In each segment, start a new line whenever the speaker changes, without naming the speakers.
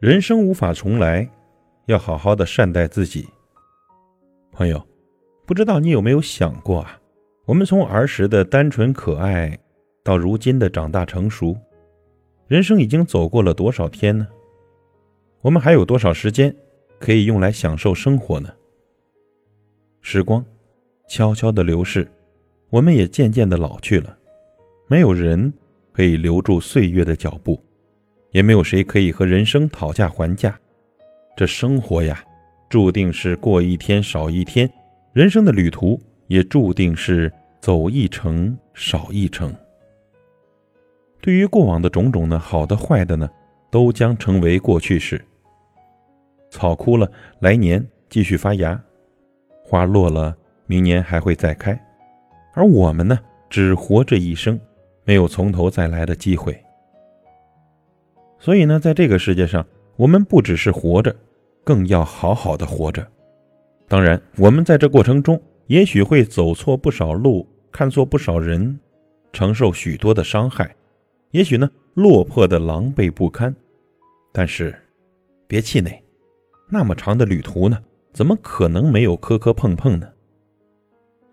人生无法重来，要好好的善待自己。朋友，不知道你有没有想过啊？我们从儿时的单纯可爱，到如今的长大成熟，人生已经走过了多少天呢？我们还有多少时间可以用来享受生活呢？时光悄悄的流逝，我们也渐渐的老去了。没有人可以留住岁月的脚步。也没有谁可以和人生讨价还价，这生活呀，注定是过一天少一天，人生的旅途也注定是走一程少一程。对于过往的种种呢，好的坏的呢，都将成为过去式。草枯了，来年继续发芽；花落了，明年还会再开。而我们呢，只活这一生，没有从头再来的机会。所以呢，在这个世界上，我们不只是活着，更要好好的活着。当然，我们在这过程中，也许会走错不少路，看错不少人，承受许多的伤害，也许呢，落魄的狼狈不堪。但是，别气馁，那么长的旅途呢，怎么可能没有磕磕碰碰呢？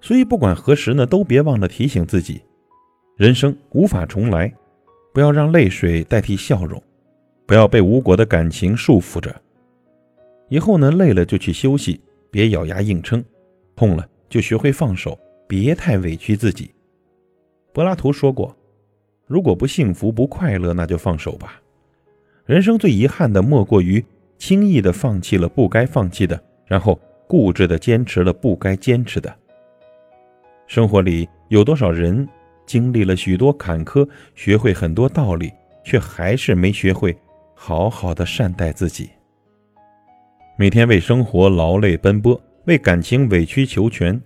所以，不管何时呢，都别忘了提醒自己：人生无法重来，不要让泪水代替笑容。不要被无果的感情束缚着。以后呢，累了就去休息，别咬牙硬撑；痛了就学会放手，别太委屈自己。柏拉图说过：“如果不幸福、不快乐，那就放手吧。”人生最遗憾的，莫过于轻易的放弃了不该放弃的，然后固执的坚持了不该坚持的。生活里有多少人经历了许多坎坷，学会很多道理，却还是没学会。好好的善待自己，每天为生活劳累奔波，为感情委曲求全，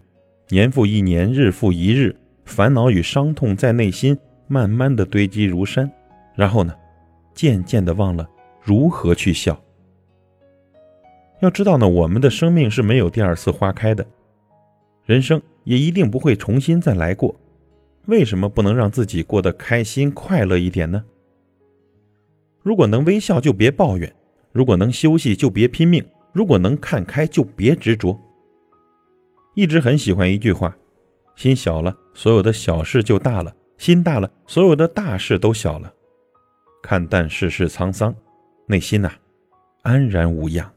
年复一年，日复一日，烦恼与伤痛在内心慢慢的堆积如山，然后呢，渐渐的忘了如何去笑。要知道呢，我们的生命是没有第二次花开的，人生也一定不会重新再来过，为什么不能让自己过得开心快乐一点呢？如果能微笑，就别抱怨；如果能休息，就别拼命；如果能看开，就别执着。一直很喜欢一句话：心小了，所有的小事就大了；心大了，所有的大事都小了。看淡世事沧桑，内心呐，安然无恙。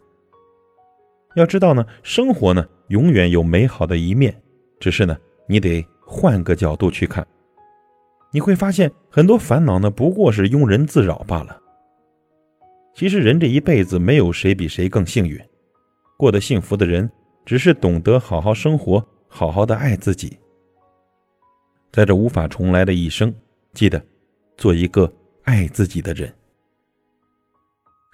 要知道呢，生活呢，永远有美好的一面，只是呢，你得换个角度去看。你会发现，很多烦恼呢，不过是庸人自扰罢了。其实人这一辈子没有谁比谁更幸运，过得幸福的人只是懂得好好生活，好好的爱自己。在这无法重来的一生，记得做一个爱自己的人。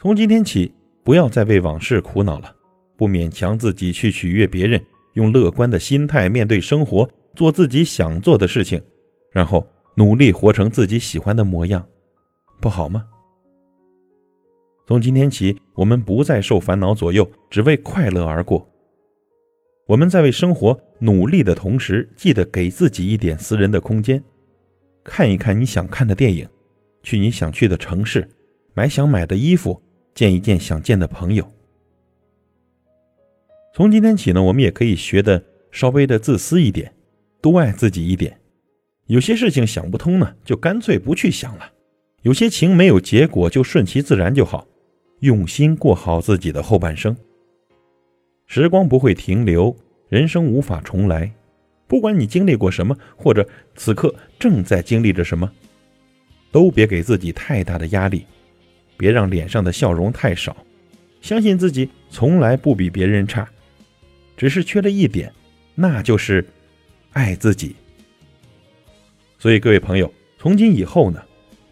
从今天起，不要再为往事苦恼了，不勉强自己去取悦别人，用乐观的心态面对生活，做自己想做的事情，然后努力活成自己喜欢的模样，不好吗？从今天起，我们不再受烦恼左右，只为快乐而过。我们在为生活努力的同时，记得给自己一点私人的空间，看一看你想看的电影，去你想去的城市，买想买的衣服，见一见想见的朋友。从今天起呢，我们也可以学的稍微的自私一点，多爱自己一点。有些事情想不通呢，就干脆不去想了；有些情没有结果，就顺其自然就好。用心过好自己的后半生。时光不会停留，人生无法重来。不管你经历过什么，或者此刻正在经历着什么，都别给自己太大的压力，别让脸上的笑容太少。相信自己从来不比别人差，只是缺了一点，那就是爱自己。所以各位朋友，从今以后呢，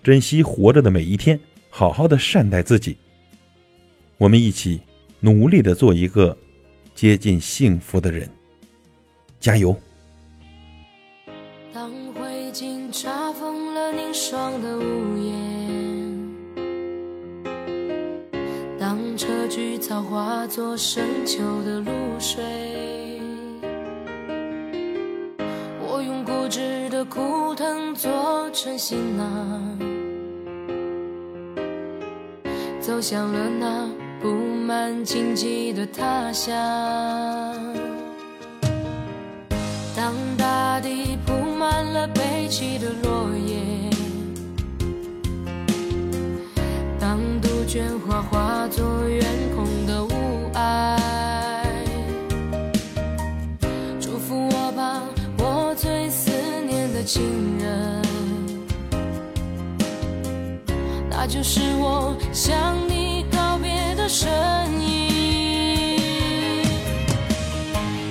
珍惜活着的每一天，好好的善待自己。我们一起努力的做一个接近幸福的人，加油！
当灰烬查封了凝霜的屋檐，当车菊草化作深秋的露水，我用固执的枯藤做成行囊。走向了那布满荆棘的他乡。当大地铺满了悲泣的落叶，当杜鹃花化作远空的雾霭，祝福我吧，我最思念的亲人。那就是我想你的身影。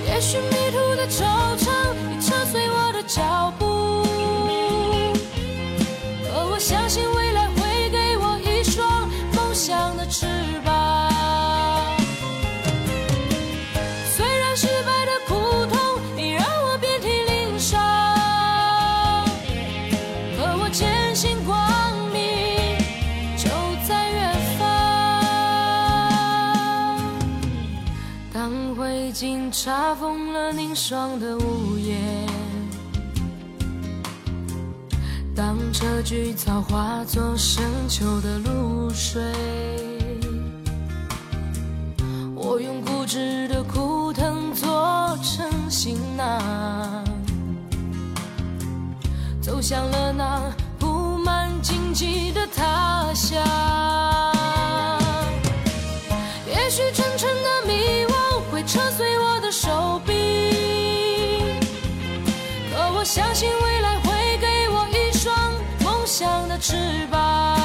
也许迷途的惆怅已扯碎我的脚步，可我相信未来会给我一双梦想的翅当灰烬查封了凝霜的屋檐，当车菊草化作深秋的露水，我用固执的枯藤做成行囊，走向了那布满荆棘的他乡。我相信未来会给我一双梦想的翅膀。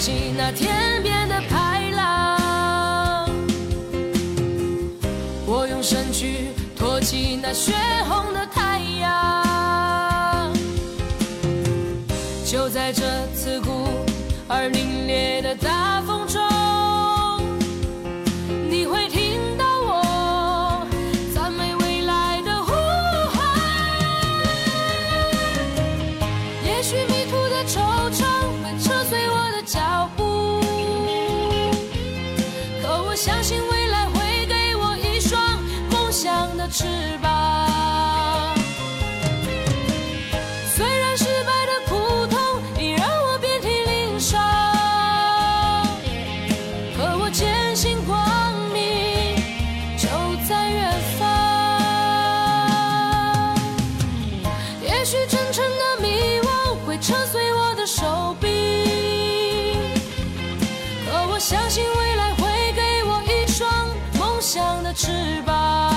起那天边的排浪，我用身躯托起那血红的太阳。就在这刺骨而凛冽的大风中，吧。